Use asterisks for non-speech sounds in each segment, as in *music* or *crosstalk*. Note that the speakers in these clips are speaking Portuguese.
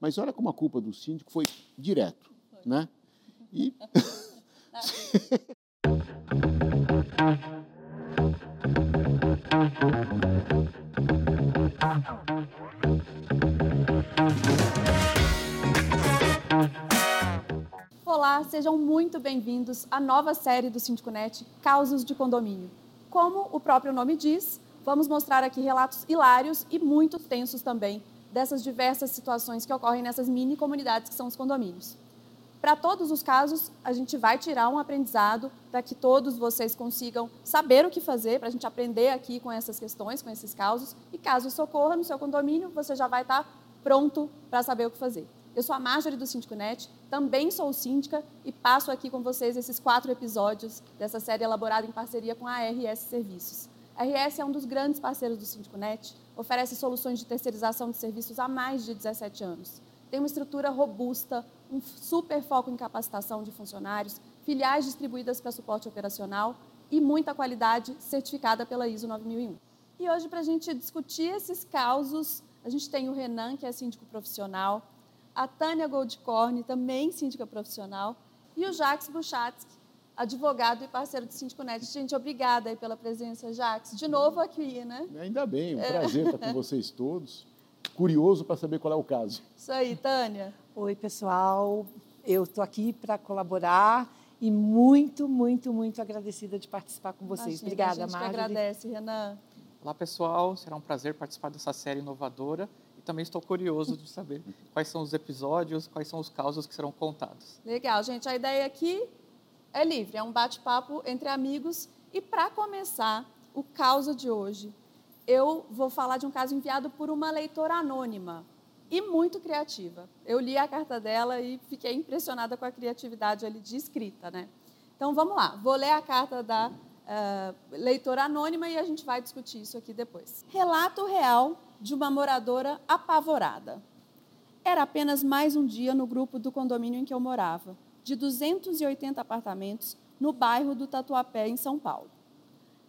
Mas olha como a culpa do síndico foi direto, né? E Olá, sejam muito bem-vindos à nova série do Síndico.net, Causos de Condomínio. Como o próprio nome diz, vamos mostrar aqui relatos hilários e muito tensos também dessas diversas situações que ocorrem nessas mini comunidades que são os condomínios. Para todos os casos, a gente vai tirar um aprendizado para que todos vocês consigam saber o que fazer, para a gente aprender aqui com essas questões, com esses casos. E caso isso ocorra no seu condomínio, você já vai estar pronto para saber o que fazer. Eu sou a Marjorie do Síndico.net, também sou síndica e passo aqui com vocês esses quatro episódios dessa série elaborada em parceria com a RS Serviços. A RS é um dos grandes parceiros do Síndico.net, oferece soluções de terceirização de serviços há mais de 17 anos. Tem uma estrutura robusta, um super foco em capacitação de funcionários, filiais distribuídas para suporte operacional e muita qualidade certificada pela ISO 9001. E hoje, para a gente discutir esses causos, a gente tem o Renan, que é síndico profissional, a Tânia Goldcorn, também síndica profissional, e o Jacques Buchatsky, advogado e parceiro do Síndico Net. Gente, obrigada aí pela presença, Jacques. De novo aqui, né? Ainda bem, um prazer estar com vocês todos. Curioso para saber qual é o caso. Isso aí, Tânia. Oi, pessoal. Eu estou aqui para colaborar e muito, muito, muito agradecida de participar com vocês. Imagina, Obrigada, a gente Marjorie. agradece, Renan. Olá, pessoal. Será um prazer participar dessa série inovadora e também estou curioso de saber quais são os episódios, quais são os causos que serão contados. Legal, gente. A ideia aqui é livre, é um bate-papo entre amigos. E para começar, o caso de hoje, eu vou falar de um caso enviado por uma leitora anônima e muito criativa. Eu li a carta dela e fiquei impressionada com a criatividade ali de escrita, né? Então vamos lá, vou ler a carta da uh, leitora anônima e a gente vai discutir isso aqui depois. Relato real de uma moradora apavorada. Era apenas mais um dia no grupo do condomínio em que eu morava, de 280 apartamentos, no bairro do Tatuapé, em São Paulo.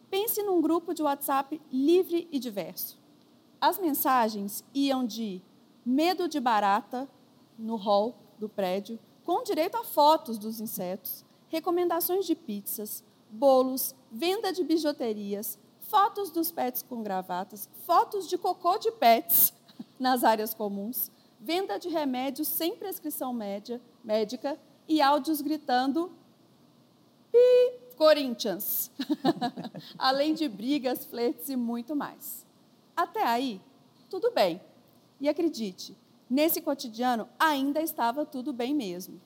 Pense num grupo de WhatsApp livre e diverso. As mensagens iam de medo de barata no hall do prédio, com direito a fotos dos insetos, recomendações de pizzas, bolos, venda de bijuterias, fotos dos pets com gravatas, fotos de cocô de pets *laughs* nas áreas comuns, venda de remédios sem prescrição média, médica e áudios gritando Pi, Corinthians, *laughs* além de brigas, flertes e muito mais. Até aí, tudo bem. E acredite, nesse cotidiano ainda estava tudo bem mesmo.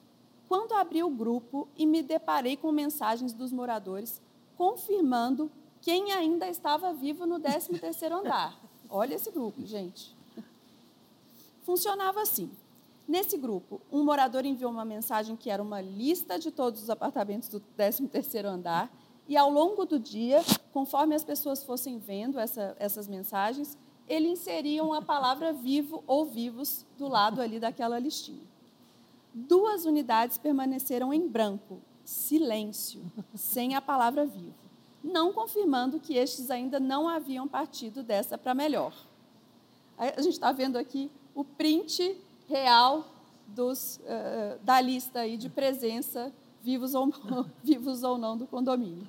Quando abri o grupo e me deparei com mensagens dos moradores confirmando quem ainda estava vivo no 13º andar. Olha esse grupo, gente. Funcionava assim. Nesse grupo, um morador enviou uma mensagem que era uma lista de todos os apartamentos do 13º andar e ao longo do dia, conforme as pessoas fossem vendo essa, essas mensagens, ele inseria a palavra vivo ou vivos do lado ali daquela listinha. Duas unidades permaneceram em branco, silêncio, sem a palavra vivo, não confirmando que estes ainda não haviam partido dessa para melhor. A gente está vendo aqui o print real dos, uh, da lista aí de presença, vivos ou, *laughs* vivos ou não, do condomínio.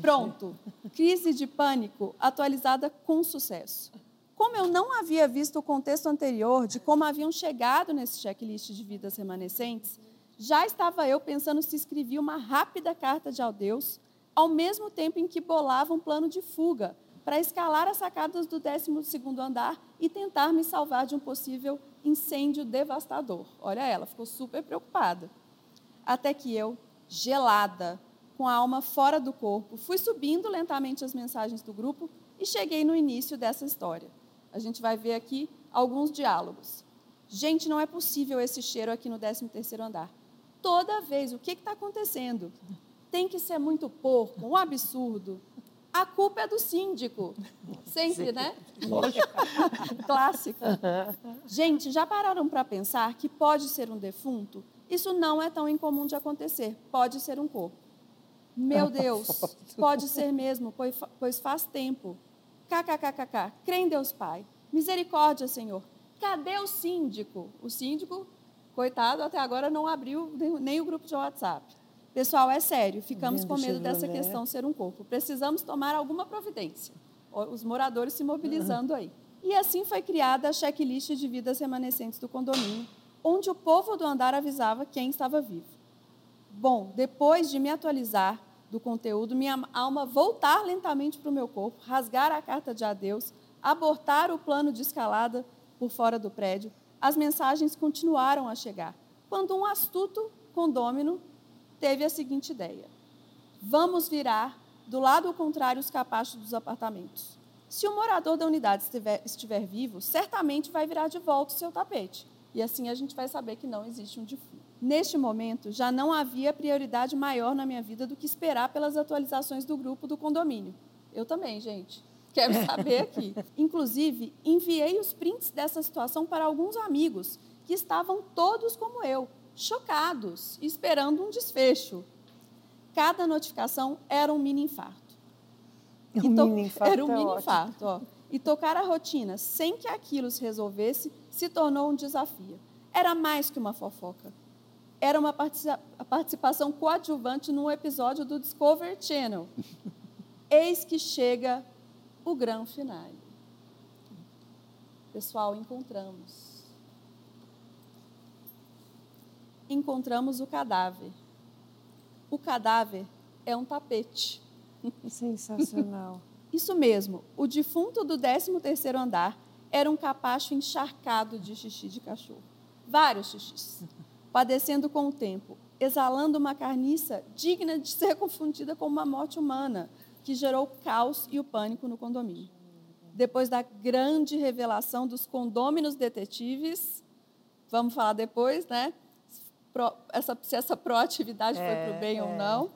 Pronto. Crise de pânico atualizada com sucesso. Como eu não havia visto o contexto anterior de como haviam chegado nesse checklist de vidas remanescentes, já estava eu pensando se escrevia uma rápida carta de adeus, ao mesmo tempo em que bolava um plano de fuga para escalar as sacadas do 12º andar e tentar me salvar de um possível incêndio devastador. Olha ela, ficou super preocupada. Até que eu, gelada, com a alma fora do corpo, fui subindo lentamente as mensagens do grupo e cheguei no início dessa história. A gente vai ver aqui alguns diálogos. Gente, não é possível esse cheiro aqui no 13º andar. Toda vez, o que está acontecendo? Tem que ser muito porco, um absurdo. A culpa é do síndico. Sempre, né? Clássico. Gente, já pararam para pensar que pode ser um defunto? Isso não é tão incomum de acontecer. Pode ser um corpo. Meu *laughs* Deus, pode ser mesmo, pois faz tempo. KKKKK, crê em Deus Pai. Misericórdia, Senhor. Cadê o síndico? O síndico, coitado, até agora não abriu nem o grupo de WhatsApp. Pessoal, é sério, ficamos com medo dessa questão ser um corpo. Precisamos tomar alguma providência. Os moradores se mobilizando aí. E assim foi criada a checklist de vidas remanescentes do condomínio, onde o povo do andar avisava quem estava vivo. Bom, depois de me atualizar do conteúdo, minha alma voltar lentamente para o meu corpo, rasgar a carta de adeus, abortar o plano de escalada por fora do prédio, as mensagens continuaram a chegar. Quando um astuto condômino teve a seguinte ideia: vamos virar do lado contrário os capachos dos apartamentos. Se o morador da unidade estiver, estiver vivo, certamente vai virar de volta o seu tapete. E assim a gente vai saber que não existe um defunto. Neste momento, já não havia prioridade maior na minha vida do que esperar pelas atualizações do grupo do condomínio. Eu também, gente. Quero *laughs* saber aqui. Inclusive, enviei os prints dessa situação para alguns amigos que estavam todos como eu, chocados, esperando um desfecho. Cada notificação era um mini infarto. *laughs* Um E to- mini infarto Era um é mini ótimo. infarto, ó. E tocar a rotina sem que aquilo se resolvesse se tornou um desafio. Era mais que uma fofoca. Era uma participação coadjuvante num episódio do Discovery Channel. *laughs* Eis que chega o grande finale. Pessoal, encontramos. Encontramos o cadáver. O cadáver é um tapete. Sensacional. *laughs* Isso mesmo, o defunto do 13º andar era um capacho encharcado de xixi de cachorro. Vários xixis. Padecendo com o tempo, exalando uma carniça digna de ser *laughs* confundida com uma morte humana, que gerou o caos e o pânico no condomínio. Depois da grande revelação dos condôminos detetives, vamos falar depois, né? Pro- essa- se essa proatividade foi para o bem ou não.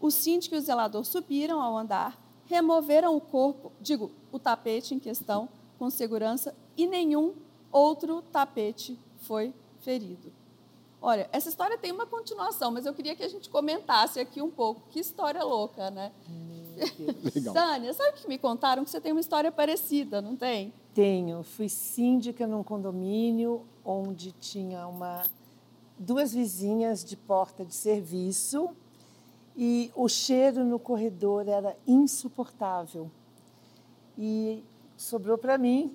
O síndico e o zelador subiram ao andar, removeram o corpo, digo, o tapete em questão, com segurança, e nenhum outro tapete foi ferido. Olha, essa história tem uma continuação, mas eu queria que a gente comentasse aqui um pouco. Que história louca, né? Legal. *laughs* Sânia, sabe o que me contaram? Que você tem uma história parecida, não tem? Tenho. Fui síndica num condomínio onde tinha uma, duas vizinhas de porta de serviço e o cheiro no corredor era insuportável. E sobrou para mim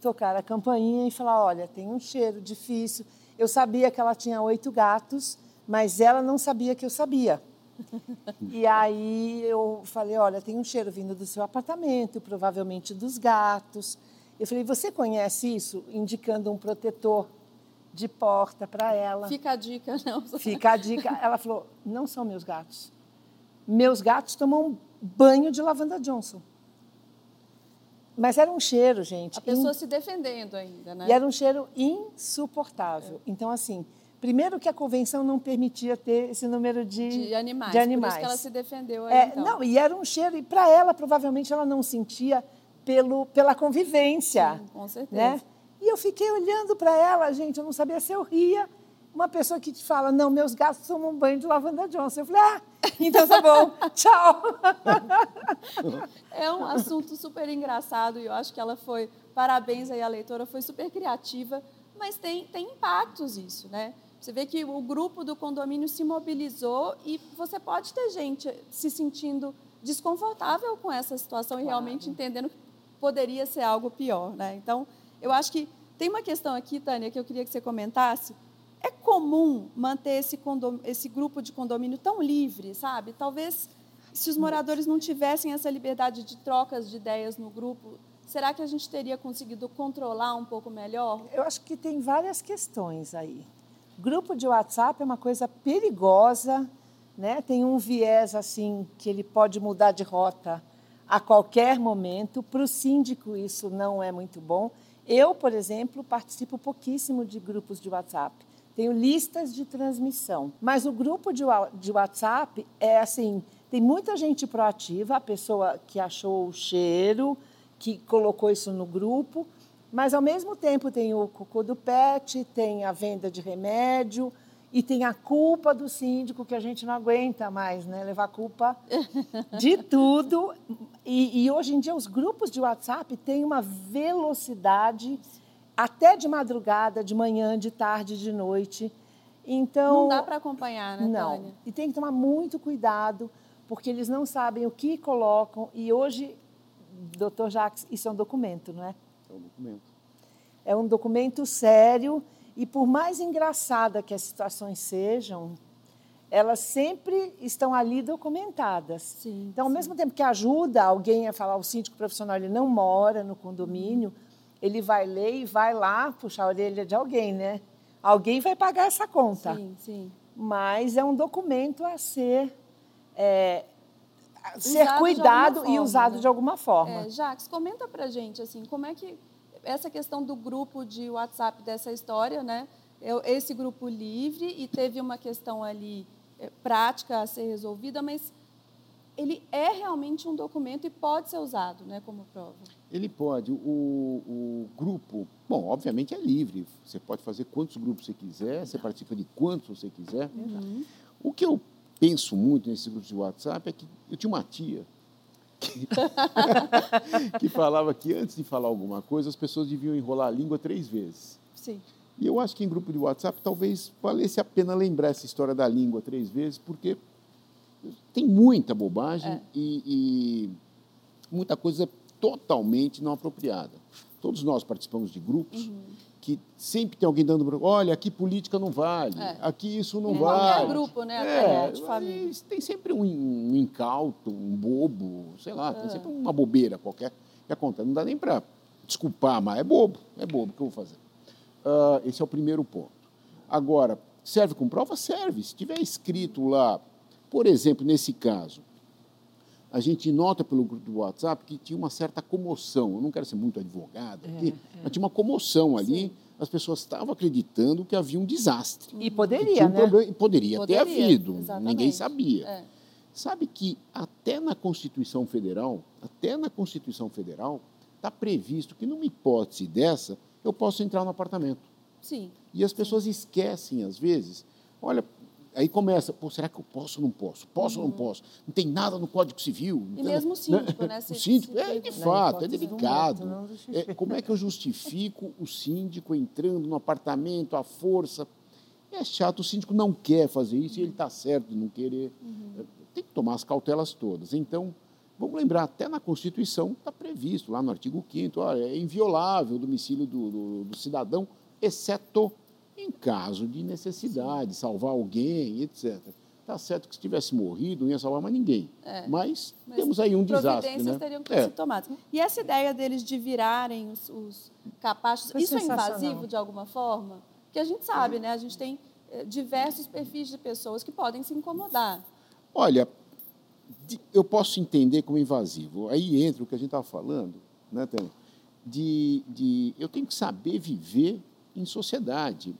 tocar a campainha e falar: olha, tem um cheiro difícil. Eu sabia que ela tinha oito gatos, mas ela não sabia que eu sabia. *laughs* E aí eu falei, olha, tem um cheiro vindo do seu apartamento, provavelmente dos gatos. Eu falei, você conhece isso? Indicando um protetor de porta para ela. Fica a dica, *laughs* não. Fica a dica. Ela falou, não são meus gatos. Meus gatos tomam banho de lavanda Johnson. Mas era um cheiro, gente. A pessoa se defendendo ainda, né? E era um cheiro insuportável. Então, assim, primeiro que a convenção não permitia ter esse número de, de animais. de Por animais. isso que ela se defendeu aí, É, então. Não, e era um cheiro, e para ela, provavelmente, ela não sentia pelo, pela convivência. Sim, com certeza. Né? E eu fiquei olhando para ela, gente, eu não sabia se eu ria. Uma pessoa que te fala, não, meus gatos tomam banho de lavanda Johnson. Eu falei, ah, *laughs* então tá bom, *laughs* tchau. É um assunto super engraçado e eu acho que ela foi, parabéns aí à leitora, foi super criativa, mas tem, tem impactos isso, né? Você vê que o grupo do condomínio se mobilizou e você pode ter gente se sentindo desconfortável com essa situação e realmente entendendo que poderia ser algo pior, né? Então, eu acho que tem uma questão aqui, Tânia, que eu queria que você comentasse. É comum manter esse, esse grupo de condomínio tão livre, sabe? Talvez se os moradores não tivessem essa liberdade de trocas de ideias no grupo, será que a gente teria conseguido controlar um pouco melhor? Eu acho que tem várias questões aí. Grupo de WhatsApp é uma coisa perigosa, né? Tem um viés assim que ele pode mudar de rota a qualquer momento. Para o síndico isso não é muito bom. Eu, por exemplo, participo pouquíssimo de grupos de WhatsApp. Tenho listas de transmissão, mas o grupo de WhatsApp é assim, tem muita gente proativa, a pessoa que achou o cheiro, que colocou isso no grupo, mas ao mesmo tempo tem o cocô do pet, tem a venda de remédio E tem a culpa do síndico, que a gente não aguenta mais, né? Levar culpa *laughs* de tudo. E, e hoje em dia, os grupos de WhatsApp têm uma velocidade, até de madrugada, de manhã, de tarde, de noite. Então, Não dá para acompanhar, né, não. Tânia? E tem que tomar muito cuidado, porque eles não sabem o que colocam. E hoje, doutor Jacques, isso é um documento, não é? É um documento. É um documento sério e por mais engraçada que as situações sejam, elas sempre estão ali documentadas. Sim, então, ao sim. mesmo tempo que ajuda alguém a falar, o síndico profissional ele não mora no condomínio, ele vai ler e vai lá puxar a orelha de alguém, né? Alguém vai pagar essa conta. Sim, sim. Mas é um documento a ser, é, a ser Usado cuidado alguma e forma, usado né? de alguma forma. É, Jax, comenta pra gente, assim, como é que essa questão do grupo de WhatsApp dessa história, né? Eu- Esse grupo livre e teve uma questão ali é, prática a ser resolvida, mas ele é realmente um documento e pode ser usado, né, como prova. Ele pode, o, o grupo, bom, obviamente é livre, você pode fazer quantos grupos você quiser, você participa de quantos você quiser. O que eu penso muito nesses grupos de WhatsApp é que eu tinha uma tia que, *laughs* que falava que antes de falar alguma coisa, as pessoas deviam enrolar a língua três vezes. Sim. E eu acho que em grupo de WhatsApp talvez valesse a pena lembrar essa história da língua três vezes, porque tem muita bobagem É. e, e muita coisa totalmente não apropriada. Todos nós participamos de grupos Uhum. Que sempre tem alguém dando, bronca, olha, aqui política não vale, É. aqui isso não Em vale. qualquer grupo, né, até de família. Tem sempre um, um incauto, um bobo, sei lá, É. tem sempre uma bobeira qualquer que acontece. Não dá nem para desculpar, mas é bobo, é bobo, o que eu vou fazer? Ah, esse é o primeiro ponto. Agora, serve com prova? Serve. Se tiver escrito lá, por exemplo, nesse caso, a gente nota pelo grupo do WhatsApp que tinha uma certa comoção. Eu não quero ser muito advogado aqui, mas tinha uma comoção ali. As pessoas estavam acreditando que havia um desastre. E poderia, um né? problema, e poderia, ter Poderia, havido. exatamente. Ninguém sabia. É. Sabe que até na Constituição Federal, até na Constituição Federal, está previsto que numa hipótese dessa, eu posso entrar no apartamento. Sim. E as pessoas esquecem, às vezes. Olha, aí começa, pô, será que eu posso ou não posso? Posso ou não posso? Não tem nada no Código Civil. Uhum. E mesmo o síndico, né? *laughs* O Se- síndico, se é, de fato, é delicado. É, como é que eu justifico o síndico entrando no apartamento à força? É chato, o síndico não quer fazer isso e ele está certo de não querer. Uhum. Tem que tomar as cautelas todas. Então, vamos lembrar, até na Constituição está previsto, lá no artigo 5 olha, é inviolável o domicílio do, do- do cidadão, exceto em caso de necessidade, salvar alguém, etc. Está certo que se tivesse morrido, não ia salvar mais ninguém. Mas, É. Mas temos aí um desastre. Providências Né? teriam que É. ser tomadas. E essa ideia deles de virarem os, os capachos, Foi isso é invasivo de alguma forma? Porque a gente sabe, né? A gente tem eh, diversos perfis de pessoas que podem se incomodar. Olha, eu posso entender como invasivo. Aí entra o que a gente estava falando, né, Tânia? De, de eu tenho que saber viver em sociedade.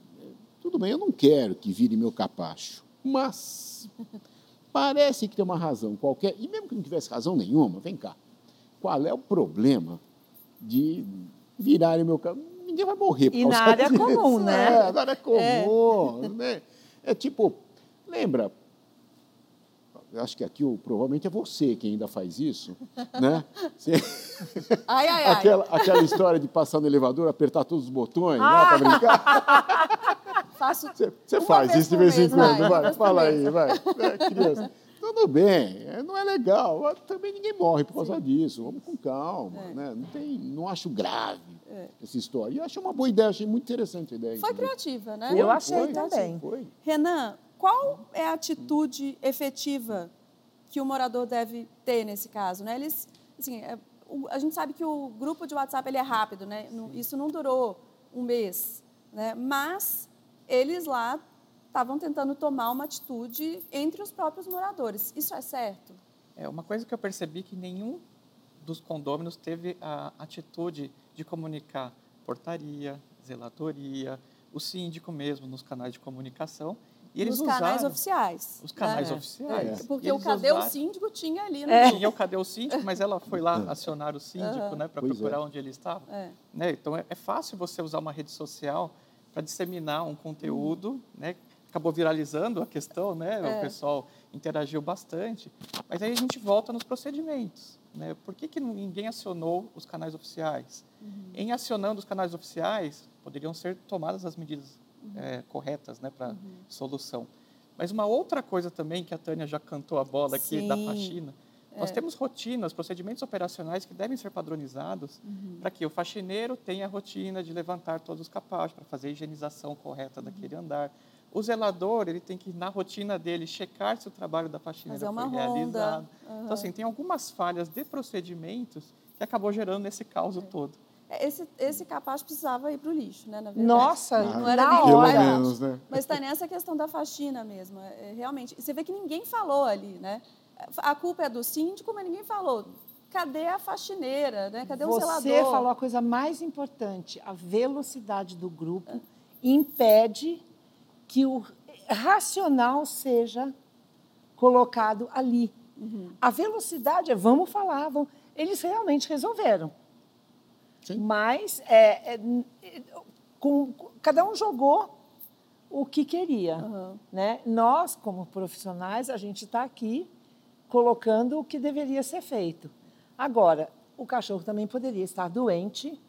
É, Tudo bem, eu não quero que vire meu capacho, mas *laughs* parece que tem uma razão qualquer, e mesmo que não tivesse razão nenhuma, vem cá, qual é o problema de virarem meu capacho? Ninguém vai morrer por E causa na área disso. comum, *laughs* né? É, na área comum. *laughs* Né? É tipo, lembra, acho que aqui provavelmente é você quem ainda faz isso, né? Você- Ai, ai, ai. aquela, aquela história de passar no elevador, apertar todos os botões, né, para brincar. Faço Você, faz vez isso de vez em quando, vai, vai, fala aí, vai. É, criança. Tudo bem, é, não é legal, mas também ninguém morre por causa disso. Vamos com calma, É. né? Não, tem, não acho grave essa história. E eu achei uma boa ideia, achei muito interessante a ideia. Foi entendeu? criativa, né? Eu achei Foi, também. Foi. Renan, qual é a atitude efetiva que o morador deve ter nesse caso? Né? Eles, assim, é, o- a gente sabe que o grupo de WhatsApp ele é rápido, né? Isso não durou um mês, né? mas eles lá estavam tentando tomar uma atitude entre os próprios moradores. Isso é certo? É uma coisa que eu percebi que nenhum dos condôminos teve a atitude de comunicar portaria, zeladoria, o síndico mesmo nos canais de comunicação. E eles Nos canais usaram oficiais. os canais né? oficiais. É, porque o cadê o usaram- síndico tinha ali, É. né? Tinha o cadê o síndico, mas ela foi lá *laughs* acionar o síndico, né, para é. procurar onde ele estava. É. Né? Então é, é fácil você usar uma rede social para disseminar um conteúdo, né, acabou viralizando a questão, né? É. O pessoal interagiu bastante. Mas aí a gente volta nos procedimentos. Né? Por que, que ninguém acionou os canais oficiais? Em acionando os canais oficiais, poderiam ser tomadas as medidas eh, corretas né, para solução. Mas uma outra coisa também que a Tânia já cantou a bola aqui da Sim. faxina, nós temos rotinas, procedimentos operacionais que devem ser padronizados para que o faxineiro tenha a rotina de levantar todos os capazes para fazer a higienização correta daquele andar. O zelador, ele tem que, na rotina dele, checar se o trabalho da faxineira uma foi ronda. realizado. Aham. Então, assim, tem algumas falhas de procedimentos que acabou gerando esse caos todo. É, Esse, esse capaz precisava ir para o lixo, né? Na verdade. Nossa, Não era na nem hora. menos, né? Mas está nessa questão da faxina mesmo. É, realmente, você vê que ninguém falou ali, né? A culpa é do síndico, mas ninguém falou. Cadê a faxineira, né? Cadê o Você zelador? falou a coisa mais importante. A velocidade do grupo impede que o racional seja colocado ali. Uhum. A velocidade é, vamos falar, vamos... eles realmente resolveram. Sim. Mas é, é, é, com- cada um jogou o que queria. Aham. Né? Nós, como profissionais, a gente está aqui colocando o que deveria ser feito. Agora, o cachorro também poderia estar doente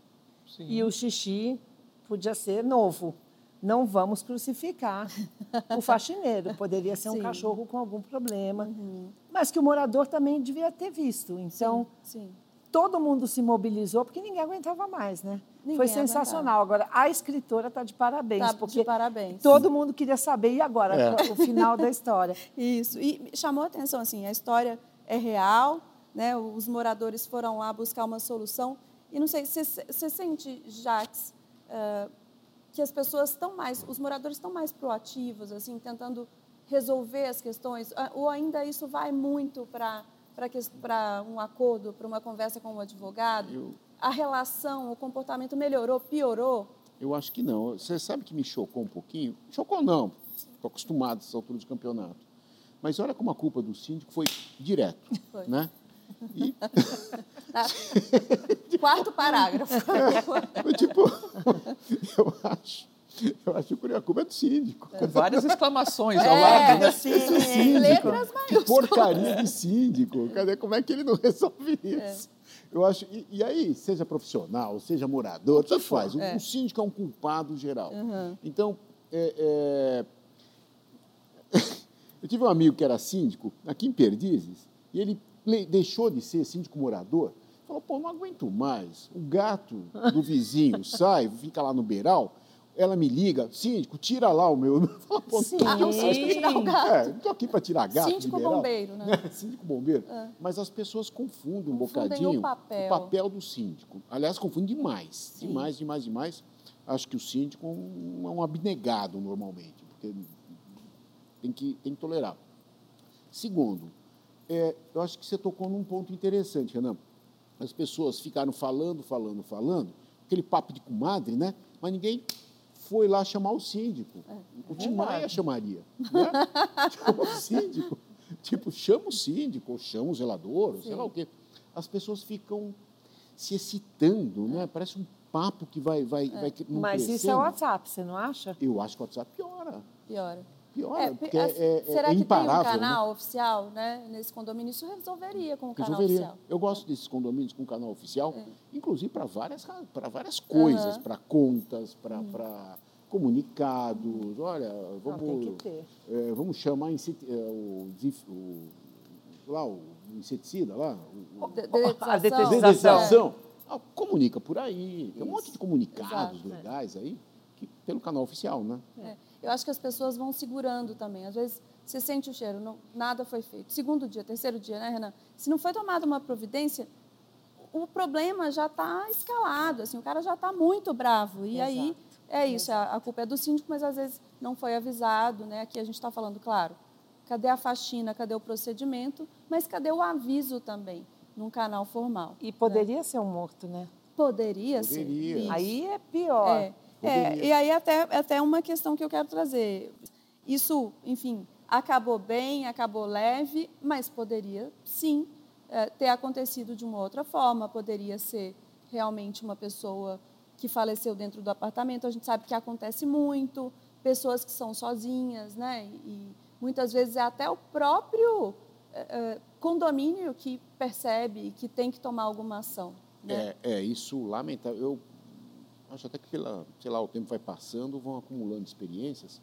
Sim. e o xixi podia ser novo. Não vamos crucificar o faxineiro. Poderia ser um Sim. cachorro com algum problema, mas que o morador também devia ter visto. Então, Sim. Todo mundo se mobilizou porque ninguém aguentava mais, né? Ninguém Foi sensacional. Agora, a escritora está de parabéns, Tá, porque de parabéns. todo mundo queria saber e agora É. o final da história. *laughs* Isso. E chamou a atenção, assim, a história é real, né? Os moradores foram lá buscar uma solução. E não sei, você você sente, Jax, eh, que as pessoas estão mais, os moradores estão mais proativos, assim, tentando resolver as questões? Ah, Ou ainda isso vai muito para para um acordo, para uma conversa com o advogado? Eu- A relação, o comportamento melhorou, piorou? Eu acho que não. Você sabe que me chocou um pouquinho? Chocou não, estou acostumado a essa altura de campeonato. Mas olha como a culpa do síndico foi direto, Foi. né? E, *laughs* Quarto parágrafo. *laughs* foi tipo, *laughs* eu acho, *laughs* eu acho que a culpa é do síndico. Com várias exclamações ao É, lado. né? sim, Síndico. letras Que porcaria de síndico. Cadê? Como é que ele não resolve isso? Eu acho. E, e aí, seja profissional, seja morador, tanto faz. O, É. o síndico é um culpado geral. Uhum. Então, é, é, *laughs* eu tive um amigo que era síndico aqui em Perdizes e ele le- deixou de ser síndico morador. Falou, pô, não aguento mais. O gato do vizinho sai, fica lá no beiral, ela me liga, síndico, tira lá o meu. *laughs* Fala, pô, Sim. Não sei de tirar o gato. é, não estou aqui para tirar gato. Síndico de beiral. bombeiro, né? *laughs* Síndico bombeiro. Mas as pessoas confundem um Confundem bocadinho o papel. do síndico. Aliás, confundem demais. Sim. Demais, demais, demais. Acho que o síndico é um, é um abnegado normalmente, porque tem que, tem que tolerar. Segundo, é, eu acho que você tocou num ponto interessante, Renan. As pessoas ficaram falando, falando, falando, aquele papo de comadre, né? Mas ninguém foi lá chamar o síndico. o Tim Maia chamaria. Né? *laughs* Chama o síndico. Tipo, chama o síndico, ou chama o zelador, ou sei lá o quê. As pessoas ficam se excitando, né? Parece um papo que vai, vai, vai não Mas isso é crescendo. o WhatsApp, você não acha? Eu acho que o WhatsApp piora. Piora. Piora, É, porque é, é, é, será é que tem um né? canal oficial né, nesse condomínio? Isso resolveria com o canal Resolveria. oficial. Eu gosto desses condomínios com canal oficial, É. inclusive para várias, várias coisas, Aham. para contas, para para comunicados. Olha, Não, vamos, tem que ter. é, vamos chamar é, o, o- lá, o inseticida lá, o, o- *laughs* A detetização. Ah, comunica por aí. Tem um monte de comunicados Exato, é. legais aí, que, pelo canal oficial, né? É. Eu acho que as pessoas vão segurando também. Às vezes, você sente o cheiro, não, nada foi feito. Segundo dia, terceiro dia, né, Renan? Se não foi tomada uma providência, o problema já está escalado, assim, o cara já está muito bravo. E aí, Exato. é isso, a, a culpa é do síndico, mas às vezes não foi avisado, né? Aqui a gente está falando, claro, cadê a faxina, cadê o procedimento, mas cadê o aviso também, num canal formal? E poderia ser um morto, né? Poderia, Poderia. ser. Isso. Aí é pior. É, é, e aí até, até uma questão que eu quero trazer. Isso, enfim, acabou bem, acabou leve, mas poderia sim eh, ter acontecido de uma outra forma, poderia ser realmente uma pessoa que faleceu dentro do apartamento. A gente sabe que acontece muito, pessoas que são sozinhas, né? E muitas vezes é até o próprio é, condomínio que percebe que tem que tomar alguma ação. Né? É, é, isso lamentável. Eu acho até que pela, sei lá, o tempo vai passando, vão acumulando experiências.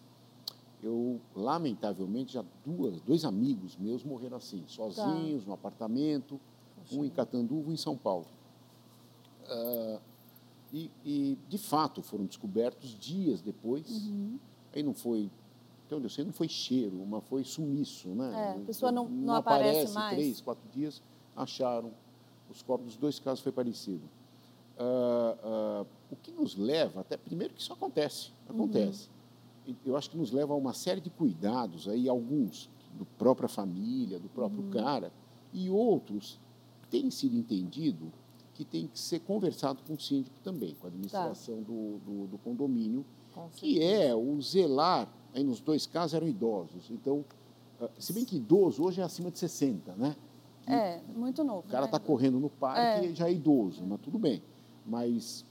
Eu, lamentavelmente, já duas, dois amigos meus morreram assim, sozinhos, tá. no apartamento, Poxa. um em Catanduva, um em São Paulo. Uh, e, e, de fato, foram descobertos dias depois. Uhum. Aí não foi, onde eu sei, não foi cheiro, mas foi sumiço, né? É, a pessoa não, não, não aparece aparece mais. três, quatro dias, acharam. Os corpos dos dois casos foi parecido. Uh, uh, o que nos leva, até primeiro que isso acontece, acontece. Uhum. Eu acho que nos leva a uma série de cuidados aí, alguns do própria família, do próprio uhum. cara, e outros têm sido entendido que tem que ser conversado com o síndico também, com a administração tá. do, do, do, condomínio, que é o zelar, aí nos dois casos eram idosos, então, ah, se bem que idoso hoje é acima de 60, né? É, muito novo. O cara está né? correndo no parque é. já é idoso, mas tudo bem. Mas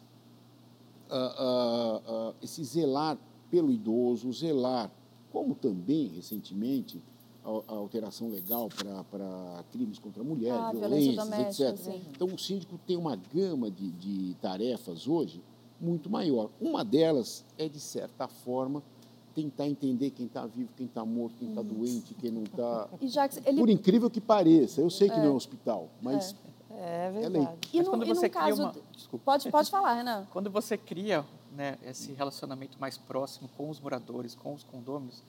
uh, uh, esse zelar pelo idoso, zelar, como também, recentemente, a, a alteração legal para crimes contra a mulher, ah, violências, etc. Sim. Então, o síndico tem uma gama de, de tarefas hoje muito maior. Uma delas é, de certa forma, tentar entender quem está vivo, quem está morto, quem está doente, quem não está. Ele... Por incrível que pareça, eu sei que é. não é um hospital, mas. É, é verdade. É e, no, e no caso. Uma... Desculpa. Pode, pode falar, Renan. *laughs* Quando você cria né, esse relacionamento mais próximo com os moradores, com os condôminos,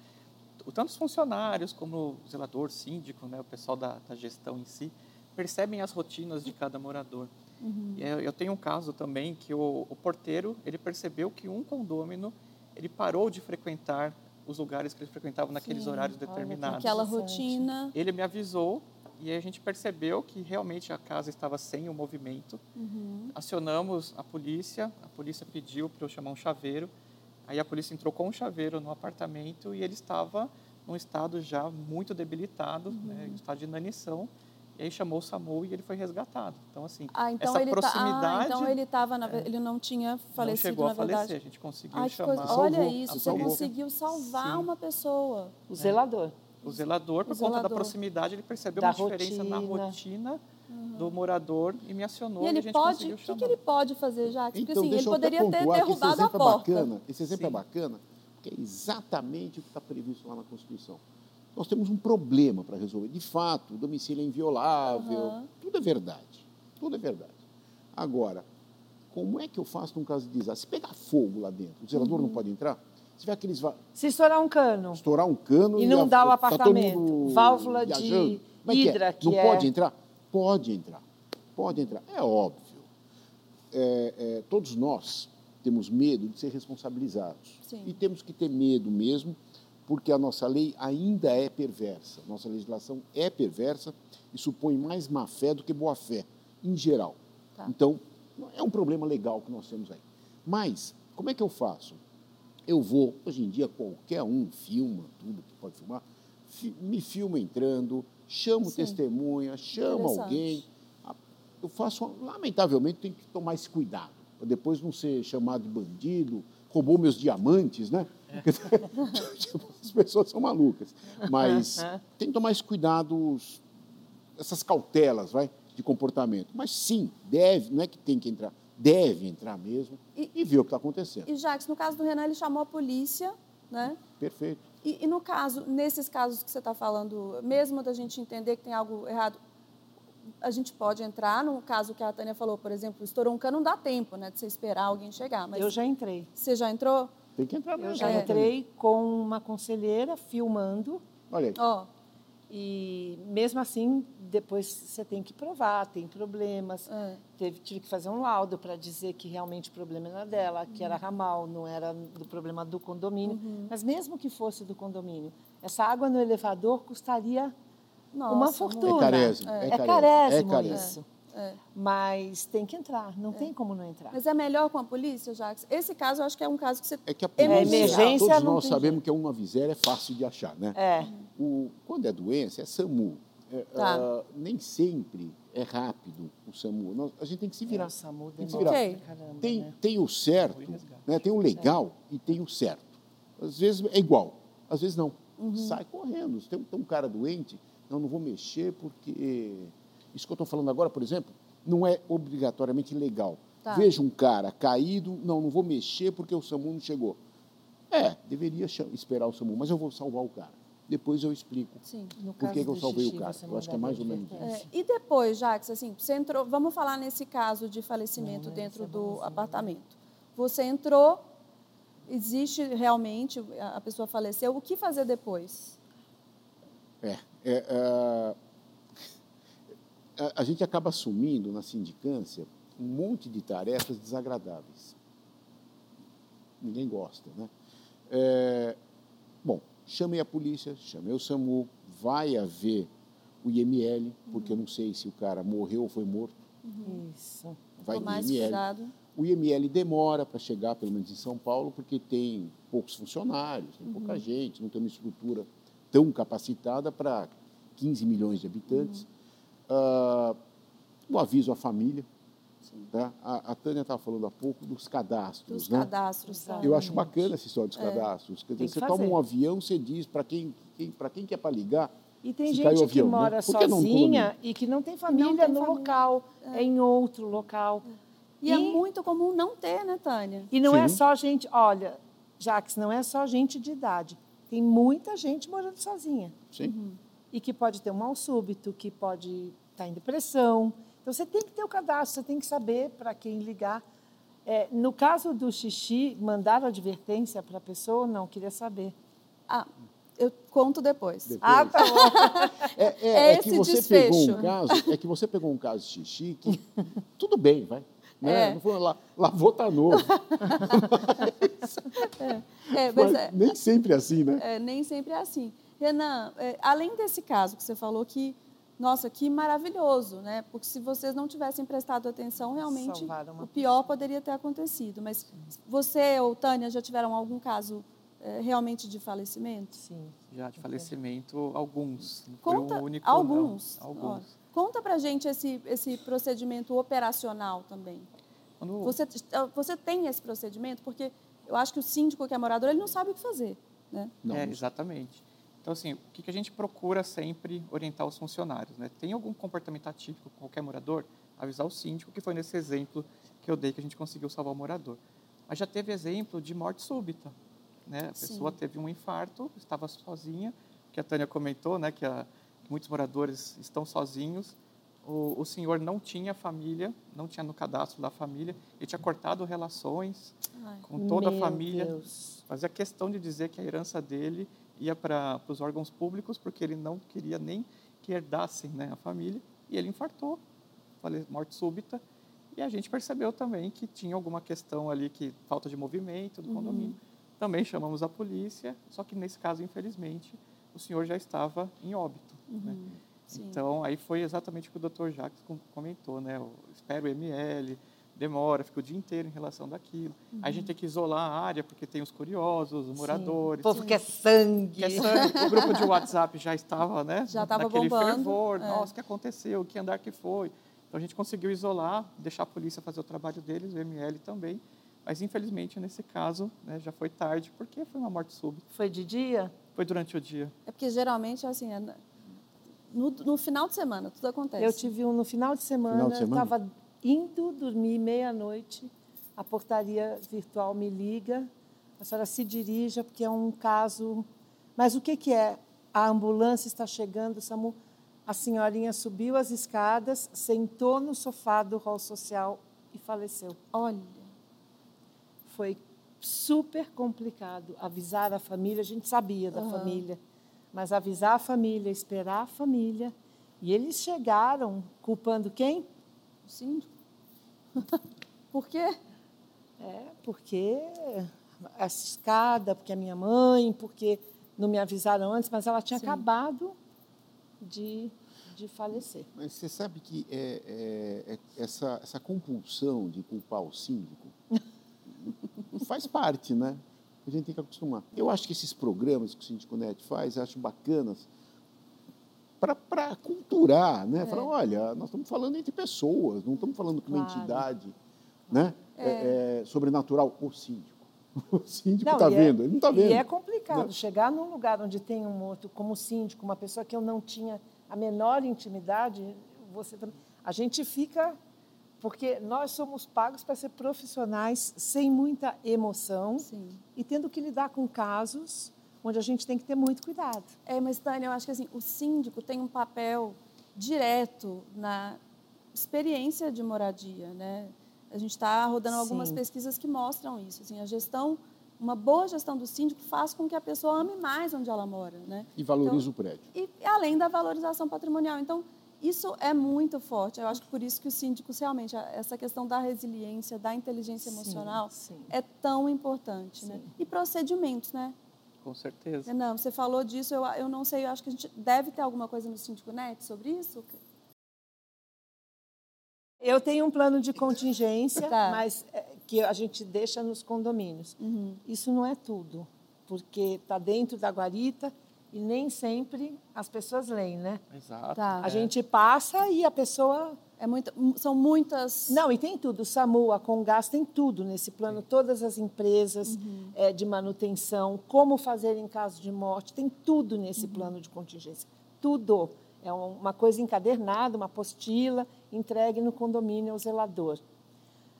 tanto os funcionários como o zelador, síndico, né, o pessoal da, da gestão em si, percebem as rotinas de cada morador. Uhum. Eu, eu, tenho um caso também que o, o porteiro ele percebeu que um condômino ele parou de frequentar os lugares que ele frequentava naqueles Sim, horários determinados. Aquela rotina. Ele me avisou e a gente percebeu que realmente a casa estava sem o movimento. Uhum. Acionamos a polícia, a polícia pediu para eu chamar um chaveiro. Aí a polícia entrou com um chaveiro no apartamento e ele estava num estado já muito debilitado, uhum. né, em estado de inanição. E aí chamou o SAMU e ele foi resgatado. Então, assim, ah, então essa ele proximidade... Tá, ah, então ele estava, é, ele não tinha falecido, não chegou a falecer, verdade. a gente conseguiu Ai, chamar... Coisa, olha isso, você conseguiu salvar Sim. uma pessoa. O zelador. O zelador, por o conta zelador. da proximidade, ele percebeu da uma diferença rotina. na rotina uhum. do morador e me acionou e, ele e a gente pode. O que, ele pode fazer, Jacques? Porque então, assim, ele poderia ter derrubado a é porta. É bacana, esse exemplo é Sim. é bacana, porque é exatamente o que está previsto lá na Constituição nós temos um problema para resolver. De fato, o domicílio é inviolável, uhum. tudo é verdade. Tudo é verdade. Agora, como é que eu faço num caso de desastre? Se pegar fogo lá dentro, o zelador uhum. não pode entrar? Se aqueles. Se estourar um cano. Estourar um cano. E, não dá o apartamento. Tá Válvula de é hidra, que, que Não é... pode entrar? Pode entrar. Pode entrar. É óbvio. É, é, todos nós temos medo de ser responsabilizados. Sim. E temos que ter medo mesmo porque a nossa lei ainda é perversa. Nossa legislação é perversa e supõe mais má fé do que boa fé, em geral. Tá. Então, é um problema legal que nós temos aí. Mas, como é que eu faço? Eu vou, hoje em dia, qualquer um filma tudo que pode filmar, me filma entrando, chamo Sim. testemunha, chamo alguém. Eu faço, lamentavelmente, tenho que tomar esse cuidado, para depois não ser chamado de bandido, roubou meus diamantes, né? *laughs* As pessoas são malucas. Mas *laughs* tem que tomar esse cuidado, essas cautelas, vai, de comportamento. Mas sim, deve, não é que tem que entrar, deve entrar mesmo e, e ver o que está acontecendo. E, Jacques, no caso do Renan, ele chamou a polícia, né? Perfeito. E, e no caso, nesses casos que você está falando, mesmo da gente entender que tem algo errado, a gente pode entrar, no caso que a Tânia falou, por exemplo, estourou um cano, não dá tempo né, de você esperar alguém chegar. Mas eu já entrei. Você já entrou? Tem que entrar Eu já é. entrei com uma conselheira filmando. Olha aí. Ó, e mesmo assim, depois você tem que provar, tem problemas. É. Teve, tive que fazer um laudo para dizer que realmente o problema era dela, uhum. que era ramal, não era do problema do condomínio. Uhum. Mas mesmo que fosse do condomínio, essa água no elevador custaria Nossa, uma fortuna. É carésimo. É, é carésimo, é carésimo isso. É. Mas tem que entrar, não é. tem como não entrar. Mas é melhor com a polícia, Jacques? Esse caso eu acho que é um caso que você. É que a polícia, é emergência, todos nós sabemos que é uma miséria é fácil de achar, né? É. O, quando é doença, é SAMU. É, tá. uh, nem sempre é rápido o SAMU. Nós, a gente tem que se virar. É, o SAMU tem que se virar. Okay. Caramba, tem, né? tem o certo, né? tem o legal e tem o certo. Às vezes é igual, às vezes não. Uhum. Sai correndo. Se tem, tem um cara doente, não, não vou mexer porque. Isso que eu estou falando agora, por exemplo, não é obrigatoriamente legal. Tá. Veja um cara caído, não, não vou mexer porque o SAMU não chegou. É, deveria esperar o SAMU, mas eu vou salvar o cara. Depois eu explico Sim. por que, eu salvei xixi, o cara. Eu acho que é mais ou menos isso. É, e depois, Jax, assim, você entrou, vamos falar nesse caso de falecimento não, dentro é do apartamento. Você entrou, existe realmente, a pessoa faleceu, o que fazer depois? É, é, é a, a gente acaba assumindo na sindicância um monte de tarefas desagradáveis. Ninguém gosta, né? É, bom, chamei a polícia, chamei o SAMU, vai haver o IML, porque uhum. eu não sei se o cara morreu ou foi morto. Uhum. Isso. Vai ter IML. Cuidado. O IML demora para chegar, pelo menos em São Paulo, porque tem poucos funcionários, tem uhum. pouca gente, não tem uma estrutura tão capacitada para 15 milhões de habitantes. Uh, o aviso à família, Tá? A, a Tânia estava falando há pouco dos cadastros. Dos né? cadastros, sabe? Eu acho bacana essa história dos é. cadastros. Quer dizer, você fazer. toma um avião, você diz para quem, quem, quem quer para ligar. E tem gente avião, que né? mora né? sozinha e que não tem família não tem no família. local, é. é. em outro local. E, é e, é muito comum não ter, né, Tânia? E não é Sim. é só gente, olha, Jax, não é só gente de idade. Tem muita gente morando sozinha. Sim. Uhum. E que pode ter um mal súbito, que pode estar tá em depressão, então, você tem que ter o cadastro, você tem que saber para quem ligar. É, no caso do xixi, mandaram advertência para a pessoa? Não, queria saber. Ah, eu conto depois. depois. Ah, tá bom. *laughs* É, é, é, é que você desfecho. pegou um caso, é que você pegou um caso de xixi que *laughs* tudo bem, vai. Né? É. Não foi lá, lavou tá novo. mas, *laughs* é, mas, mas nem sempre é assim, né? nem sempre é assim. Renan, além desse caso que você falou que nossa, que maravilhoso, né? Porque se vocês não tivessem prestado atenção, realmente o pior poderia ter acontecido. Mas você ou Tânia já tiveram algum caso é, realmente de falecimento? Sim. Já de falecimento, alguns. Não Conta, foi um único, alguns. Não, alguns. Ó, conta pra gente esse, esse procedimento operacional também. Quando... Você, você tem esse procedimento? Porque eu acho que o síndico que é morador, ele não sabe o que fazer. Né? Não. É, exatamente. Então, assim, o que a gente procura sempre orientar os funcionários? Né? Tem algum comportamento atípico com qualquer morador? Avisar o síndico, que foi nesse exemplo que eu dei que a gente conseguiu salvar o morador. Mas já teve exemplo de morte súbita. Né? A pessoa Sim. teve um infarto, estava sozinha, que a Tânia comentou, né, que a, muitos moradores estão sozinhos. O, o, senhor não tinha família, não tinha no cadastro da família, ele tinha cortado relações Ai, com toda a família. Deus. Fazia questão de dizer que a herança dele ia para os órgãos públicos porque ele não queria nem que herdassem né, a família e ele infartou, morte súbita. E a gente percebeu também que tinha alguma questão ali, que falta de movimento do uhum. condomínio. Também chamamos a polícia, só que nesse caso, infelizmente, o senhor já estava em óbito. Uhum. Né? Então, aí foi exatamente o que o doutor Jacques comentou, né? Eu espero o ML, demora, fica o dia inteiro em relação daquilo. Uhum. Aí a gente uhum. tem que isolar a área, porque tem os curiosos, os moradores. Sim. O povo quer sangue. Quer sangue. O grupo de WhatsApp já estava, né? Já estava bombando. fervor. É. Nossa, o que aconteceu? Que andar que foi? Então a gente conseguiu isolar, deixar a polícia fazer o trabalho deles, o ML também. Mas infelizmente nesse caso né, já foi tarde, porque foi uma morte súbita. Foi de dia? Foi durante o dia. É porque geralmente assim, é no, no final de semana tudo acontece. Eu tive um no final de semana, estava indo dormir meia-noite, a portaria virtual me liga, a senhora se dirija, porque é um caso. Mas o que, que é? A ambulância está chegando, Samu. A senhorinha subiu as escadas, sentou no sofá do hall social e faleceu. Olha. Foi super complicado avisar a família, a gente sabia da uhum. família, mas avisar a família, esperar a família. E eles chegaram culpando quem? O síndico. *laughs* Por quê? É, porque essa escada, porque a minha mãe, porque não me avisaram antes, mas ela tinha Sim. acabado de, de falecer. Mas você sabe que é, é, é essa, essa compulsão de culpar o síndico *laughs* faz parte, né? A gente tem que acostumar. Eu acho que esses programas que o Síndico Net faz, acho bacanas, para culturar, né? É. Falar, olha, nós estamos falando entre pessoas, não estamos falando com uma claro. entidade né? É. É, é sobrenatural, o síndico. *laughs* O síndico está é- vendo, ele não está vendo. E é complicado Né? chegar num lugar onde tem um outro, como síndico, uma pessoa que eu não tinha a menor intimidade, você também. A gente fica. Porque nós somos pagos para ser profissionais sem muita emoção Sim. e tendo que lidar com casos onde a gente tem que ter muito cuidado. É, mas, Tânia, eu acho que assim, o síndico tem um papel direto na experiência de moradia. Né? A gente está rodando algumas Sim. pesquisas que mostram isso. Assim, a gestão, uma boa gestão do síndico faz com que a pessoa ame mais onde ela mora. Né? E valoriza Então, o prédio. E além da valorização patrimonial. Então, isso é muito forte. Eu acho que por isso que os síndicos, realmente, essa questão da resiliência, da inteligência Sim, emocional sim. é tão importante. Né? Sim. E procedimentos, né? Com certeza. Não, você falou disso, eu, eu não sei, eu acho que a gente deve ter alguma coisa no Síndico Net sobre isso. Eu tenho um plano de *laughs* contingência, Tá. mas é, que a gente deixa nos condomínios. Isso não é tudo, porque está dentro da guarita e nem sempre as pessoas leem, né? Exato. Tá. A gente passa e a pessoa. É muito, são muitas. Não, e tem tudo. O SAMU, a Congás, tem tudo nesse plano. Todas as empresas é, de manutenção, como fazer em caso de morte, tem tudo nesse plano de contingência. Tudo. É um- uma coisa encadernada, uma apostila, entregue no condomínio ao zelador.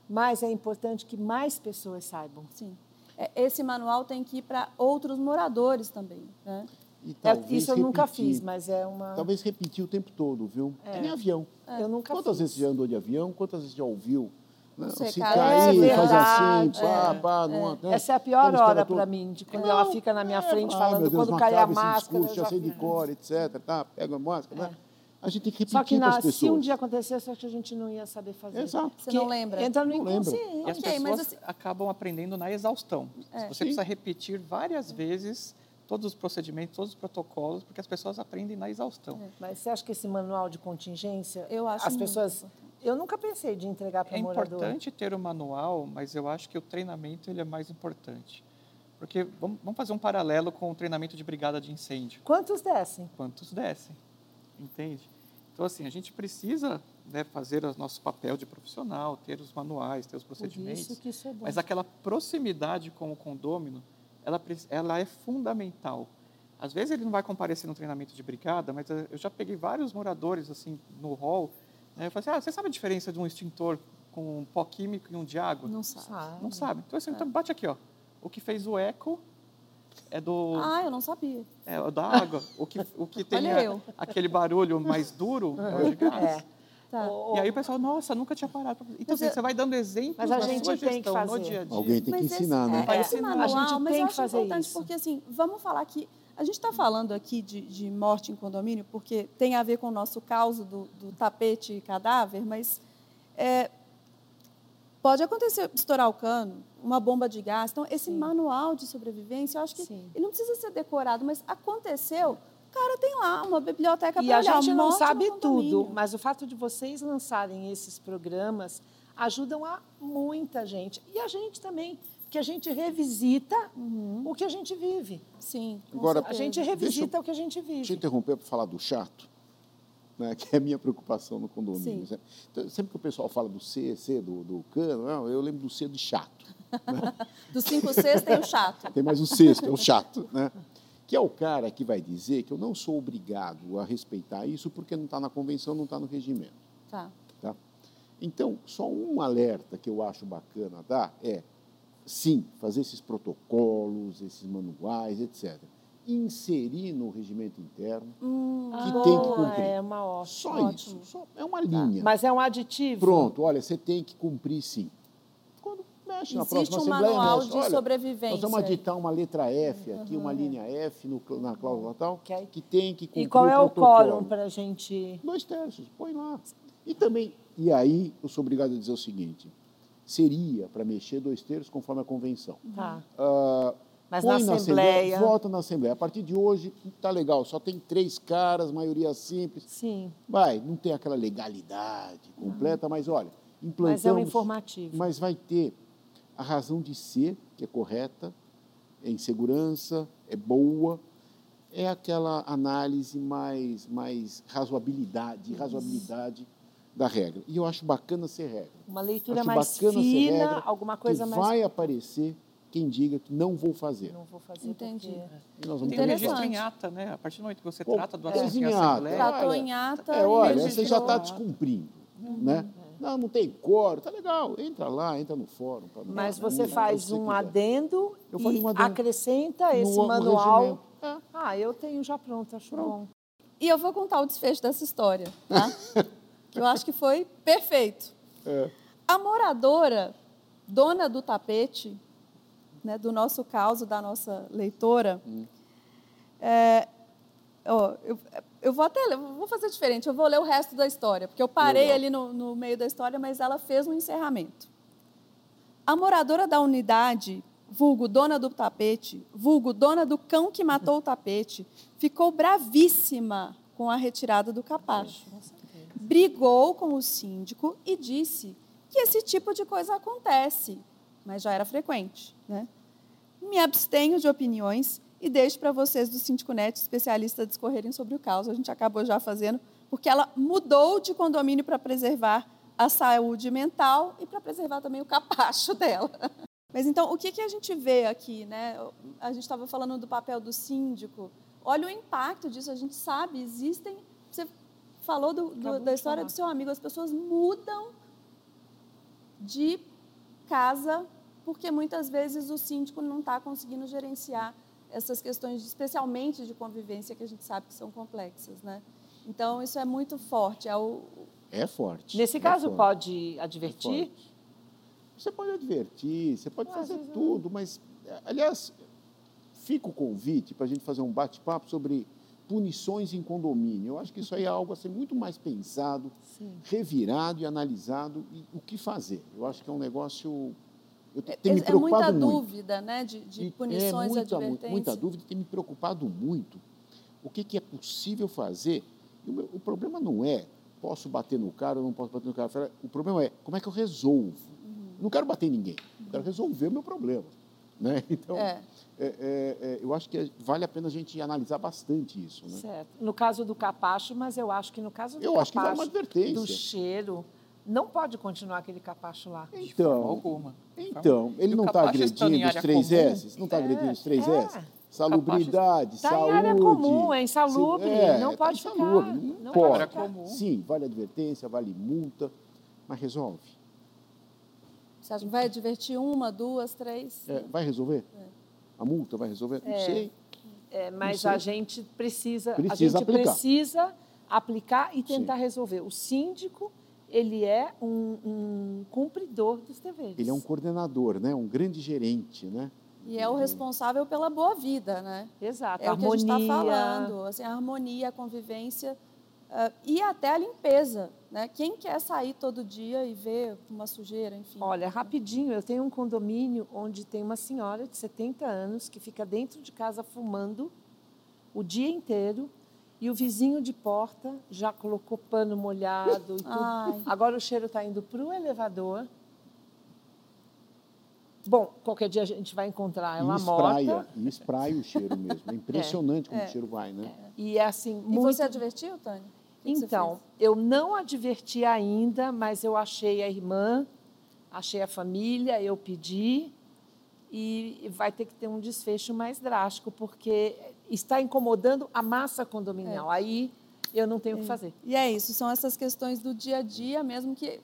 Mas é importante que mais pessoas saibam. Sim. É, Esse manual tem que ir para outros moradores também. Né? É, talvez isso eu nunca repetir. fiz, mas é uma. Talvez repetir o tempo todo, viu? É. nem avião. Eu nunca Quantas fiz. vezes você já andou de avião? Quantas vezes já ouviu? Né? Você Se cai, cair, é faz assim, pá, é, pá, numa, né? Essa é a pior hora para mim, de quando Não, ela fica na minha é, frente falando Deus, quando não cai a máscara. discurso, eu já sei de cor, etc. Tá, pega a máscara. né? A gente tem que repetir Só que para na- as pessoas. se um dia acontecesse, acho que a gente não ia saber fazer. Exato. Você não lembra? Entra no Não inconsciente. E as pessoas assim- acabam aprendendo na exaustão. É. Você Sim. precisa repetir várias vezes todos os procedimentos, todos os protocolos, porque as pessoas aprendem na exaustão. Mas você acha que esse manual de contingência, Eu acho as muito pessoas... Eu nunca pensei de entregar para É o morador. importante ter o manual, mas eu acho que o treinamento ele é mais importante. Porque vamos, vamos fazer um paralelo com o treinamento de brigada de incêndio. Quantos descem? Quantos descem? Entende? Então, assim, a gente precisa né, fazer o nosso papel de profissional, ter os manuais, ter os Por procedimentos. isso que isso é bom. Mas aquela proximidade com o condômino, ela, ela é fundamental. Às vezes ele não vai comparecer no treinamento de brigada, mas eu já peguei vários moradores assim no hall. Né, eu falei assim, ah, você sabe a diferença de um extintor com um pó químico e um de água? Não sabe. Não sabe. Então, assim, então bate aqui, ó. O que fez o eco é do, Ah, eu não sabia. é o da água. O que, o que *laughs* tem a- aquele barulho mais duro é o de *laughs* gás. É. Tá. E aí o pessoal, nossa, nunca tinha parado. Então, Mas assim, é- você vai dando exemplos Mas a na gente sua tem que gestão, no fazer. dia a dia. Alguém tem que Mas ensinar, né? esse, É, esse a manual, gente mas tem eu que acho fazer importante isso. porque assim, vamos falar que a gente está falando aqui de, de morte em condomínio porque tem a ver com o nosso caso do, do tapete e cadáver, mas é, pode acontecer estourar o cano, uma bomba de gás. Então, esse manual de sobrevivência, eu acho que Sim. ele não precisa ser decorado, mas aconteceu. O cara tem lá uma biblioteca E para a olhar. gente não morte no sabe condomínio. tudo, mas o fato de vocês lançarem esses programas ajudam a muita gente. E a gente também, porque a gente revisita o que a gente vive. Sim. Agora, A gente revisita eu- o que a gente Deixa eu vive. interromper para falar do chato, né, que é a minha preocupação no condomínio. Sim. Então, sempre que o pessoal fala do C, C do, do cano, não, eu lembro do C de chato. *laughs* Dos cinco Cs tem o chato. Tem mais o sexto, é o chato, né? Que é o cara que vai dizer que eu não sou obrigado a respeitar isso porque não está na convenção, não está no regimento. Tá. Tá? Então, só um alerta que eu acho bacana dar é, sim, fazer esses protocolos, esses manuais, etc. Inserir no regimento interno, Hum, que Ah, tem que cumprir. É uma ótima. só ótimo. isso, só, é uma linha. Mas é um aditivo. Pronto, olha, você tem que cumprir sim. Mexe na Existe próxima um Assembleia, manual mexe. de Olha, sobrevivência. Nós vamos aditar uma letra F aqui, uma linha F no, na cláusula tal, que tem que cumprir E qual é o quórum para a gente. Dois terços, põe lá. E também, e aí eu sou obrigado a dizer o seguinte, seria para mexer dois terços conforme a convenção. Tá. Ah, Mas põe na Assembleia. Vota na Assembleia. A partir de hoje, tá legal, só tem três caras, maioria simples. Sim. Vai, não tem aquela legalidade completa, mas olha, implantamos... Mas é um informativo. Mas vai ter a razão de ser, que é correta, é em segurança, é boa, é aquela análise mais, mais razoabilidade, razoabilidade da regra. E eu acho bacana ser regra. Uma leitura Acho mais bacana ser fina, regra, alguma coisa que mais. vai aparecer quem diga que não vou fazer. Não vou fazer Entendi. porque... E nós vamos Tem Interessante. registro em ata, né? A partir do momento que você Pô, trata do é. assunto em Em ata. assembleia, Tratou em ata É, olha, você já está descumprindo, né? Não, não tem coro, tá legal, entra lá, entra no fórum. Mas pra- você pra- faz se você um adendo e um adendo. acrescenta esse manual. É. Ah, eu tenho já pronto, acho bom. E eu vou contar o desfecho dessa história, tá? *laughs* que eu acho que foi perfeito. É. A moradora, dona do tapete, né, do nosso caso, da nossa leitora, é, ó, eu, eu vou até vou fazer diferente, eu vou ler o resto da história, porque eu parei Legal. ali no, no meio da história, mas ela fez um encerramento. A moradora da unidade, vulgo dona do tapete, vulgo dona do cão que matou o tapete, ficou bravíssima com a retirada do capacho. Brigou com o síndico e disse que esse tipo de coisa acontece, mas já era frequente. Né? Me abstenho de opiniões e deixo para vocês do Síndico Net, especialistas, discorrerem sobre o caso. A gente acabou já fazendo, porque ela mudou de condomínio para preservar a saúde mental e para preservar também o capacho *laughs* dela. Mas então, o que, que a gente vê aqui? Né? A gente estava falando do papel do síndico. Olha o impacto disso, a gente sabe, existem. Você falou do- do- da história do seu amigo, as pessoas mudam de casa porque muitas vezes o síndico não está conseguindo gerenciar essas questões, especialmente de convivência, que a gente sabe que são complexas. Né? Então, isso é muito forte. É o, É forte. Nesse é caso, forte, pode é advertir? forte. Você pode advertir, você pode Ah, fazer tudo, mas, aliás, fica o convite para a gente fazer um bate-papo sobre punições em condomínio. Eu acho que isso aí é algo a ser muito mais pensado, Sim. revirado e analisado e o que fazer. Eu acho que é um negócio. Eu te- é, me é muita preocupado muito. dúvida né? de, de E punições e é muita, advertências. muita dúvida, tem me preocupado muito. O que, que é possível fazer? E o, meu- o problema não é posso bater no cara ou não posso bater no cara. O problema é como é que eu resolvo. Uhum. Não quero bater em ninguém, eu quero resolver o meu problema. Né? *laughs* Então, É. é, é, é, eu acho que vale a pena a gente analisar bastante isso. Né? Certo. No caso do capacho, mas eu acho que no caso do Eu acho que vale uma capacho, advertência. do cheiro, não pode continuar aquele capacho lá. Então, alguma. então ele E o não está agredindo os três S? Não está agredindo os três é. S? Salubridade, Está saúde. em área comum, é insalubre, É, não tá pode ficar. insalubre, não não pode. pode Área ficar. comum. Sim, vale advertência, vale multa, mas resolve. Você acha que vai advertir uma, duas, três? É, vai resolver? A multa vai resolver? Não É. sei. É, mas sei. a gente precisa, a Precisa gente aplicar. precisa aplicar e tentar Sim. resolver. O síndico, ele é um, um cumpridor dos deveres. Ele é um coordenador, né? um grande gerente. Né? E é o responsável pela boa vida, né? Exato. É o que a harmonia. gente está falando, assim, a harmonia, a convivência ah, e até a limpeza, né? Quem quer sair todo dia e ver uma sujeira, enfim. Olha, rapidinho, eu tenho um condomínio onde tem uma senhora de 70 anos que fica dentro de casa fumando o dia inteiro e o vizinho de porta já colocou pano molhado e tudo. Ai. Agora o cheiro está indo para o elevador. Bom, qualquer dia a gente vai encontrar ela e espraia, morta. e espraia o cheiro mesmo. É impressionante *laughs* como É. o cheiro vai, né? E é assim, E muito você advertiu, Tânia? Que Então, eu não adverti ainda, mas eu achei a irmã, achei a família, eu pedi e vai ter que ter um desfecho mais drástico, porque está incomodando a massa condominial. Aí eu não tenho o que fazer. E é isso, são essas questões do dia a dia, mesmo que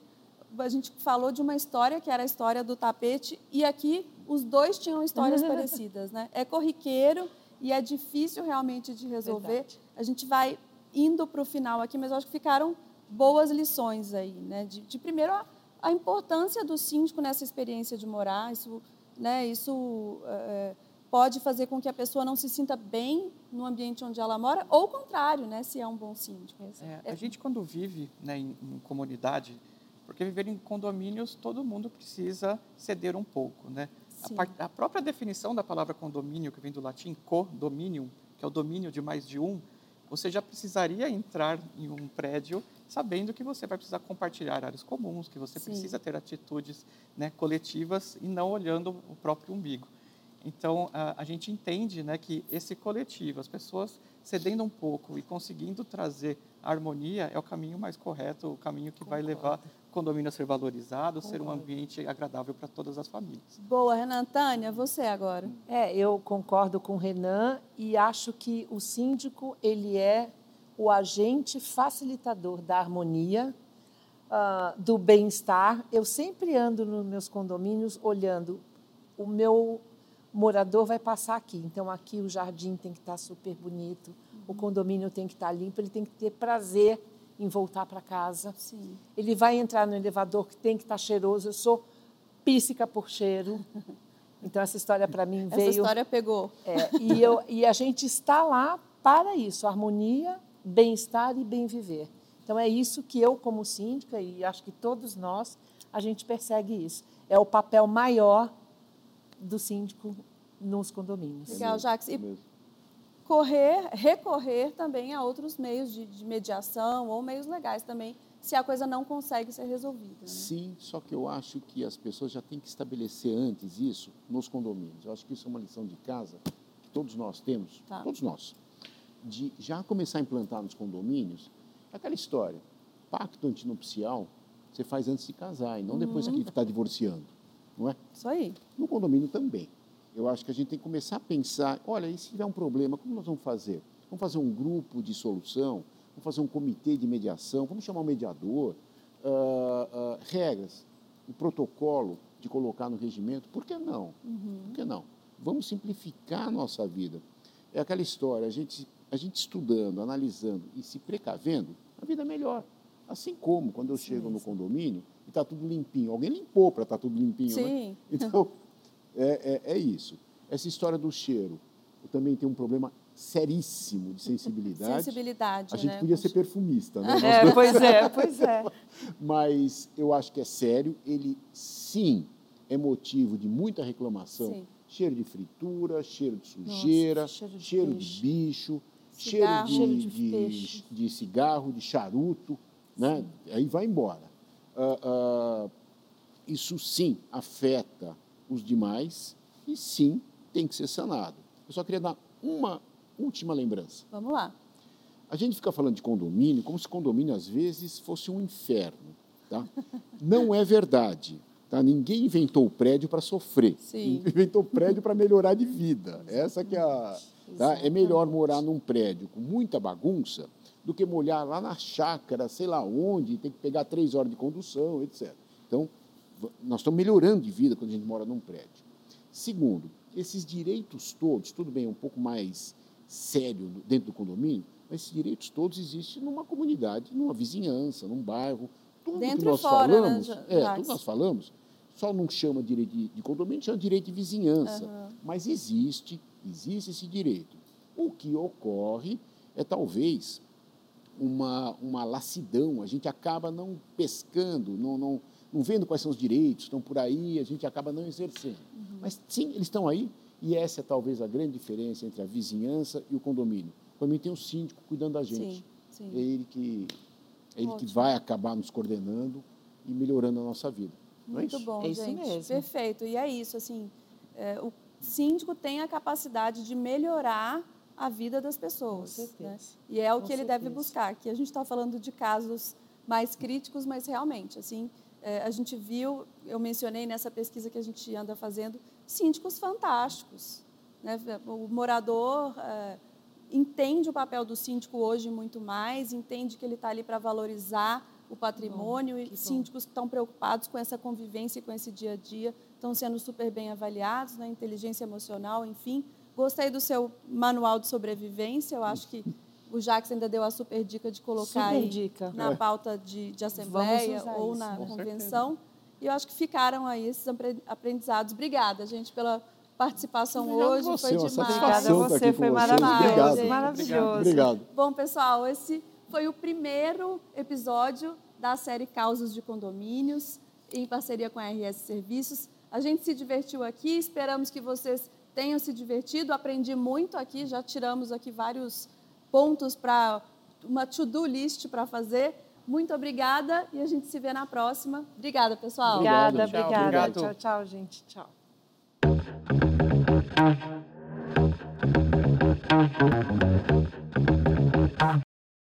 a gente falou de uma história que era a história do tapete, e aqui os dois tinham histórias *laughs* parecidas, né? É corriqueiro e é difícil realmente de resolver. Verdade. A gente vai indo para o final aqui, mas eu acho que ficaram boas lições aí, né? De, de primeiro a, a importância do síndico nessa experiência de morar, isso, né? Isso é, pode fazer com que a pessoa não se sinta bem no ambiente onde ela mora, ou o contrário, né? Se é um bom síndico. É, a gente, quando vive né, em, em comunidade, porque viver em condomínios, todo mundo precisa ceder um pouco. Né? A, a própria definição da palavra condomínio, que vem do latim co-dominium, que é o domínio de mais de um, você já precisaria entrar em um prédio sabendo que você vai precisar compartilhar áreas comuns, que você Sim. precisa ter atitudes né, coletivas e não olhando o próprio umbigo. Então, a, a gente entende né, que esse coletivo, as pessoas cedendo um pouco e conseguindo trazer a harmonia, é o caminho mais correto, o caminho que vai levar condomínio a ser valorizado, ser um ambiente agradável para todas as famílias. Boa, Renan. Tânia, você agora. É, eu concordo com o Renan e acho que o síndico ele é o agente facilitador da harmonia, uh, do bem-estar. Eu sempre ando nos meus condomínios olhando o meu morador vai passar aqui, então aqui o jardim tem que estar super bonito, uhum. o condomínio tem que estar limpo, ele tem que ter prazer em voltar para casa. Sim. Ele vai entrar no elevador que tem que estar cheiroso. Eu sou píssica por cheiro. *laughs* Então essa história para mim veio. Essa história pegou. É, e, eu, e a gente está lá para isso: harmonia, bem-estar e bem viver. Então é isso que eu, como síndica, e acho que todos nós, a gente persegue isso. É o papel maior do síndico nos condomínios. Legal, Jacques. E correr, recorrer também a outros meios de, de, mediação ou meios legais também, se a coisa não consegue ser resolvida. Né? Sim, só que eu acho que as pessoas já têm que estabelecer antes isso nos condomínios. Eu acho que isso é uma lição de casa que todos nós temos, tá. todos nós, de já começar a implantar nos condomínios aquela história, pacto antinupcial você faz antes de casar e não depois uhum. que está divorciando, não é? Isso aí. No condomínio também eu acho que a gente tem que começar a pensar, olha, e se tiver um problema, como nós vamos fazer? Vamos fazer um grupo de solução, vamos fazer um comitê de mediação, vamos chamar um mediador, uh, uh, regras, o protocolo de colocar no regimento, por que não? Uhum. Por que não? Vamos simplificar a nossa vida. É aquela história, a gente, a gente estudando, analisando e se precavendo, a vida é melhor. Assim como quando eu sim, chego no sim. condomínio e está tudo limpinho. Alguém limpou para estar tá tudo limpinho, né? sim. né? *laughs* Então, é, é, é isso. Essa história do cheiro, eu também tenho um problema seríssimo de sensibilidade. *laughs* Sensibilidade, A gente né? podia ser perfumista, né? É, *laughs* pois é, pois é. Mas eu acho que é sério. Ele, sim, é motivo de muita reclamação. Sim. Cheiro de fritura, cheiro de sujeira, Nossa, cheiro, de, cheiro de, bicho, cigarro, cheiro, de, cheiro de, de, de, cigarro, de charuto, né? Aí vai embora. Uh, uh, isso, sim, afeta os demais e sim tem que ser sanado. Eu só queria dar uma última lembrança. Vamos lá. A gente fica falando de condomínio como se condomínio às vezes fosse um inferno, tá? Não é verdade. Tá? Ninguém inventou o prédio para sofrer. Sim. Inventou o prédio para melhorar de vida. Essa que é a. Tá? É melhor morar num prédio com muita bagunça do que molhar lá na chácara, sei lá onde, tem que pegar três horas de condução, etc. Então, nós estamos melhorando de vida quando a gente mora num prédio. Segundo, esses direitos todos, tudo bem, um pouco mais sério dentro do condomínio, mas esses direitos todos existem numa comunidade, numa vizinhança, num bairro. Tudo dentro que nós fora, falamos, né, é, tudo nós falamos, só não chama direito de, de condomínio, chama direito de vizinhança. Uhum. Mas existe, existe esse direito. O que ocorre é talvez uma, uma lassidão, a gente acaba não pescando, não, não, não vendo quais são os direitos, estão por aí, a gente acaba não exercendo. Uhum. Mas sim, eles estão aí, e essa é talvez a grande diferença entre a vizinhança e o condomínio. O condomínio tem um síndico cuidando da gente. Sim, sim. É ele que, é ele que vai acabar nos coordenando e melhorando a nossa vida. Não Muito é isso? bom, é isso gente. Mesmo. Perfeito. E é isso, assim, é, o síndico tem a capacidade de melhorar a vida das pessoas. Né? E é o Com que ele certeza. deve buscar. Aqui a gente está falando de casos mais críticos, mas realmente, assim, é, a gente viu, eu mencionei nessa pesquisa que a gente anda fazendo, síndicos fantásticos. Né? O morador é, entende o papel do síndico hoje muito mais, entende que ele está ali para valorizar o patrimônio bom, e síndicos que estão preocupados com essa convivência e com esse dia a dia estão sendo super bem avaliados, né? inteligência emocional, enfim. Gostei do seu manual de sobrevivência, eu acho que o Jacques ainda deu a super dica de colocar super aí dica. na É. pauta de, de assembleia ou isso, na convenção. E eu acho que ficaram aí esses apre- aprendizados. Obrigada, gente, pela participação Obrigado hoje. você, foi demais. Obrigada a você, foi maravilhoso. Obrigado. Maravilhoso. Obrigado. Bom, pessoal, esse foi o primeiro episódio da série Causas de Condomínios, em parceria com a RS Serviços. A gente se divertiu aqui, esperamos que vocês tenham se divertido. Aprendi muito aqui, já tiramos aqui vários pontos para uma to-do list para fazer. Muito obrigada e a gente se vê na próxima. Obrigada, pessoal. Obrigado. Obrigada, Tchau, obrigada. obrigado. Tchau, tchau, gente. Tchau. Thank you.